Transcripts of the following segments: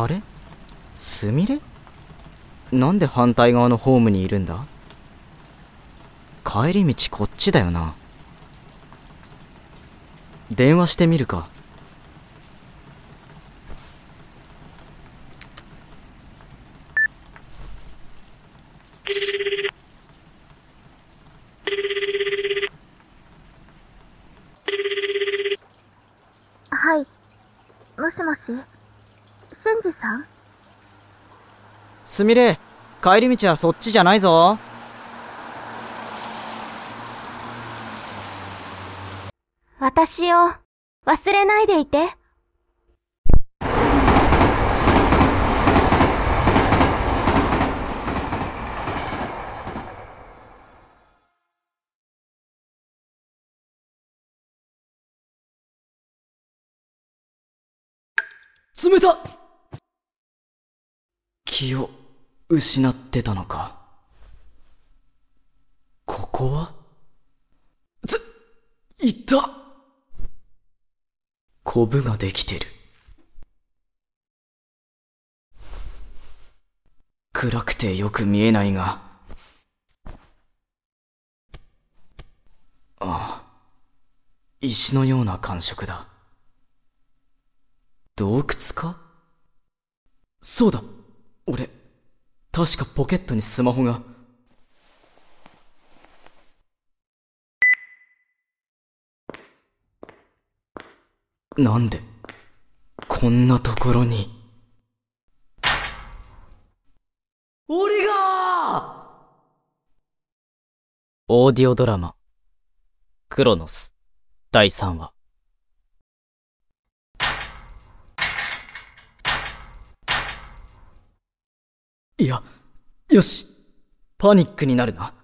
あれ？すみれ？なんで反対側のホームにいるんだ？帰り道こっちだよな。電話してみるか。はい。もしもし？俊二さん？すみれ帰り道はそっちじゃないぞ私を忘れないでいて。冷た気を失ってたのか。ここは？ついた。コブができてる。暗くてよく見えないが。ああ。石のような感触だ。洞窟か？そうだ。俺確かポケットにスマホが。なんでこんなところに？俺が！オーディオドラマ「クロノス」第3話。いや、よし。パニックになるな。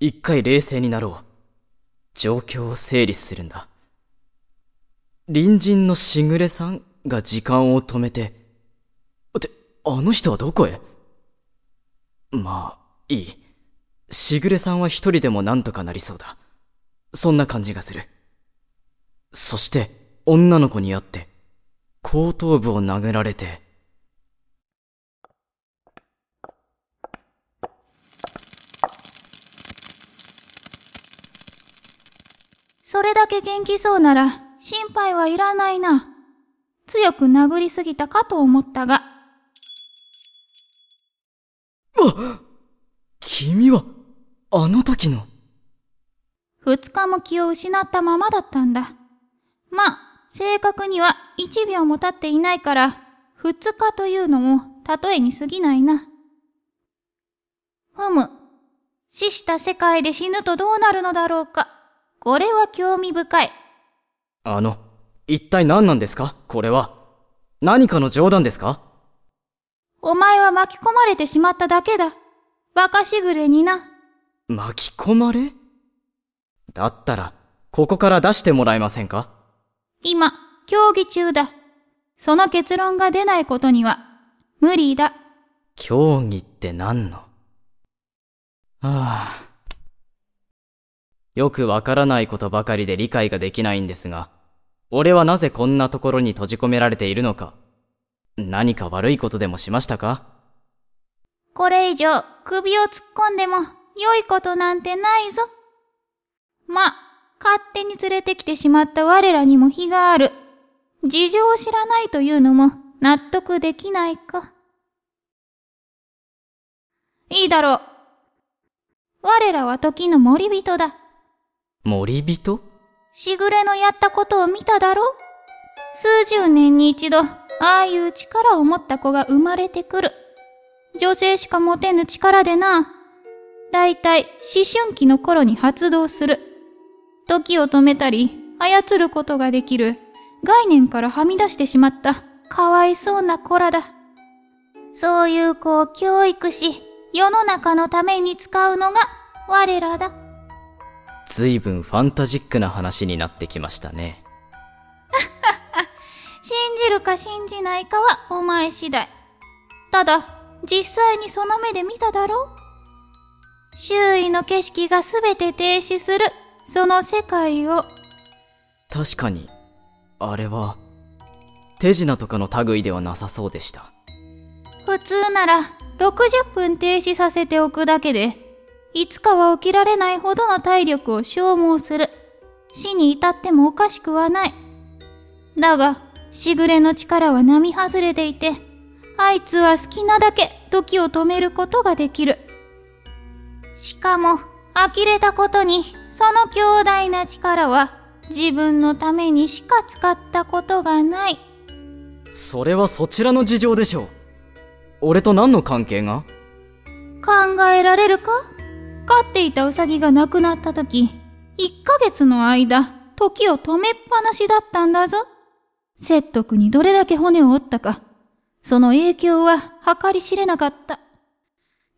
一回冷静になろう。状況を整理するんだ。隣人のしぐれさんが時間を止めて、って、あの人はどこへまあ、いい。しぐれさんは一人でもなんとかなりそうだ。そんな感じがする。そして、女の子に会って、後頭部を殴られて、それだけ元気そうなら心配はいらないな。強く殴りすぎたかと思ったが。あ君は、あの時の。二日も気を失ったままだったんだ。まあ、正確には一秒も経っていないから、二日というのも例えに過ぎないな。ふむ。死した世界で死ぬとどうなるのだろうか。これは興味深い。あの、一体何なんですか？これは。何かの冗談ですか？お前は巻き込まれてしまっただけだ。バカしぐれにな。巻き込まれ？だったら、ここから出してもらえませんか？今、協議中だ。その結論が出ないことには、無理だ。競技って何の？はあ。よくわからないことばかりで理解ができないんですが、俺はなぜこんなところに閉じ込められているのか。何か悪いことでもしましたか？これ以上首を突っ込んでも良いことなんてないぞ。ま、勝手に連れてきてしまった我らにも非がある。事情を知らないというのも納得できないか。いいだろう。我らは時の森人だ。森人？しぐれのやったことを見ただろ？数十年に一度、ああいう力を持った子が生まれてくる。女性しか持てぬ力でな。だいたい思春期の頃に発動する。時を止めたり、操ることができる。概念からはみ出してしまった。かわいそうな子らだ。そういう子を教育し、世の中のために使うのが我らだ。ずいぶんファンタジックな話になってきましたね。信じるか信じないかはお前次第。ただ、実際にその目で見ただろ周囲の景色がすべて停止する、その世界を。確かに、あれは、手品とかの類ではなさそうでした。普通なら60分停止させておくだけで、いつかは起きられないほどの体力を消耗する。死に至ってもおかしくはない。だが、しぐれの力は並外れていて、あいつは好きなだけ時を止めることができる。しかも、呆れたことに、その強大な力は自分のためにしか使ったことがない。それはそちらの事情でしょう。俺と何の関係が？考えられるか？飼っていたウサギが亡くなった時、1ヶ月の間、時を止めっぱなしだったんだぞ。説得にどれだけ骨を折ったか、その影響は計り知れなかった。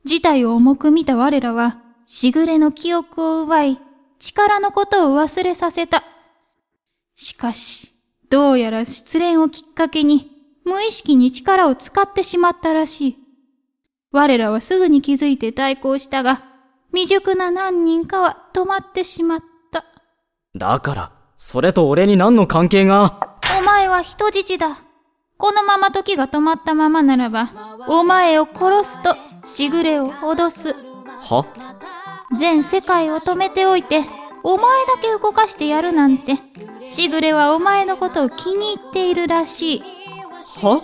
事態を重く見た我らは、しぐれの記憶を奪い、力のことを忘れさせた。しかし、どうやら失恋をきっかけに、無意識に力を使ってしまったらしい。我らはすぐに気づいて対抗したが、未熟な何人かは止まってしまった。だから、それと俺に何の関係が？お前は人質だ。このまま時が止まったままならば、お前を殺すと、しぐれを脅す。は？全世界を止めておいて、お前だけ動かしてやるなんて、しぐれはお前のことを気に入っているらしい。は？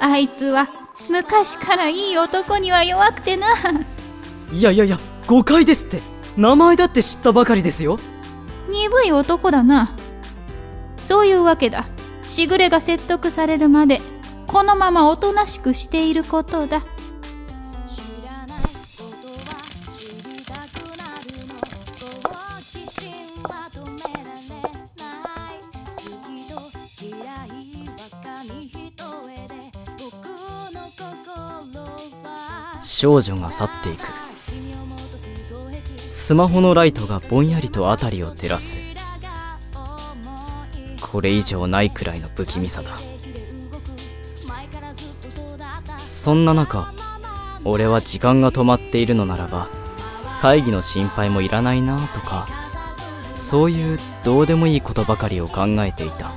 あいつは、昔からいい男には弱くてな。いやいやいや、誤解ですって。名前だって知ったばかりですよ。鈍い男だな。そういうわけだ。しぐれが説得されるまで、このままおとなしくしていることだ。少女が去っていくスマホのライトがぼんやりと辺りを照らす。これ以上ないくらいの不気味さだ。そんな中俺は時間が止まっているのならば会議の心配もいらないなとかそういうどうでもいいことばかりを考えていた。